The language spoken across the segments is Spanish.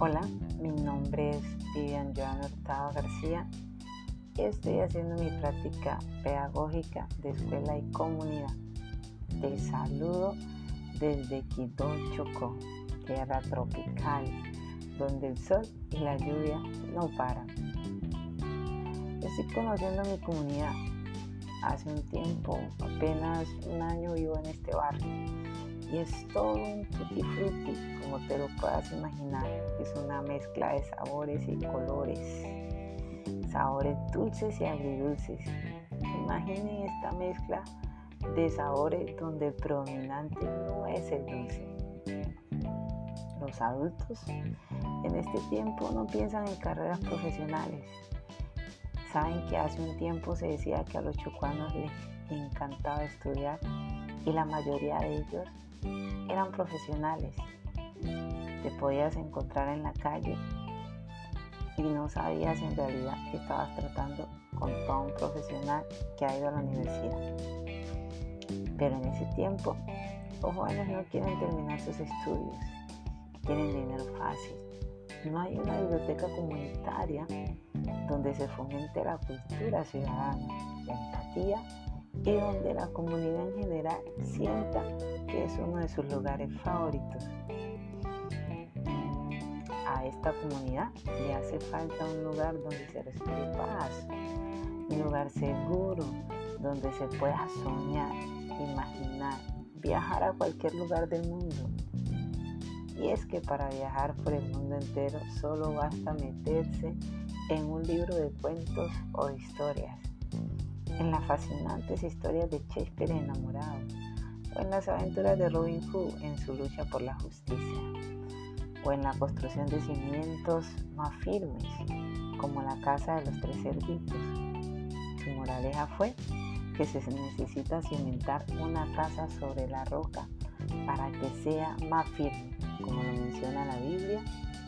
Hola, mi nombre es Vivian Joana Hurtado García y estoy haciendo mi práctica pedagógica de escuela y comunidad. Te saludo desde Quito, Chocó, tierra tropical, donde el sol y la lluvia no paran. Estoy conociendo mi comunidad. Hace un tiempo, apenas un año vivo en este barrio y es todo un tutti frutti, como te lo puedas imaginar. Es una mezcla de sabores y colores, sabores dulces y agridulces. Imaginen esta mezcla de sabores donde el predominante no es el dulce. Los adultos en este tiempo no piensan en carreras profesionales. Saben que hace un tiempo se decía que a los chocuanos les encantaba estudiar y la mayoría de ellos eran profesionales. Te podías encontrar en la calle y no sabías en realidad que estabas tratando con todo un profesional que ha ido a la universidad. Pero en ese tiempo, los jóvenes no quieren terminar sus estudios, quieren dinero fácil. No hay una biblioteca comunitaria donde se fomente la cultura ciudadana, la empatía y donde la comunidad en general sienta que uno de sus lugares favoritos. A esta comunidad le hace falta un lugar donde se respire paz, un lugar seguro donde se pueda soñar, imaginar, viajar a cualquier lugar del mundo. Y es que para viajar por el mundo entero solo basta meterse en un libro de cuentos o historias en las fascinantes historias de Shakespeare enamorado en las aventuras de Robin Hood en su lucha por la justicia o en la construcción de cimientos más firmes como la casa de los tres cerditos. Su moraleja fue que se necesita cimentar una casa sobre la roca para que sea más firme, como lo menciona la Biblia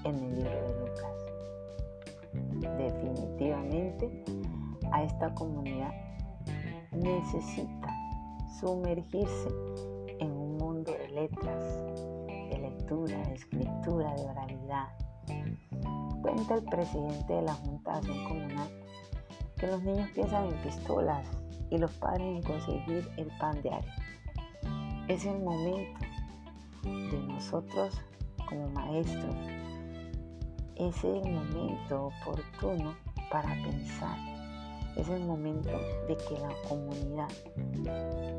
en el libro de Lucas. Definitivamente a esta comunidad necesita sumergirse en un mundo de letras, de lectura, de escritura, de oralidad. Cuenta el presidente de la Junta de Acción Comunal que los niños piensan en pistolas y los padres en conseguir el pan diario. Es el momento de nosotros como maestros. Es el momento oportuno para pensar es el momento de que la comunidad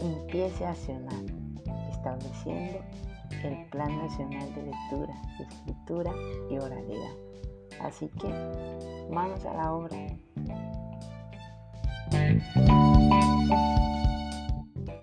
empiece a accionar, estableciendo el Plan Nacional de Lectura, Escritura y Oralidad. Así que, manos a la obra.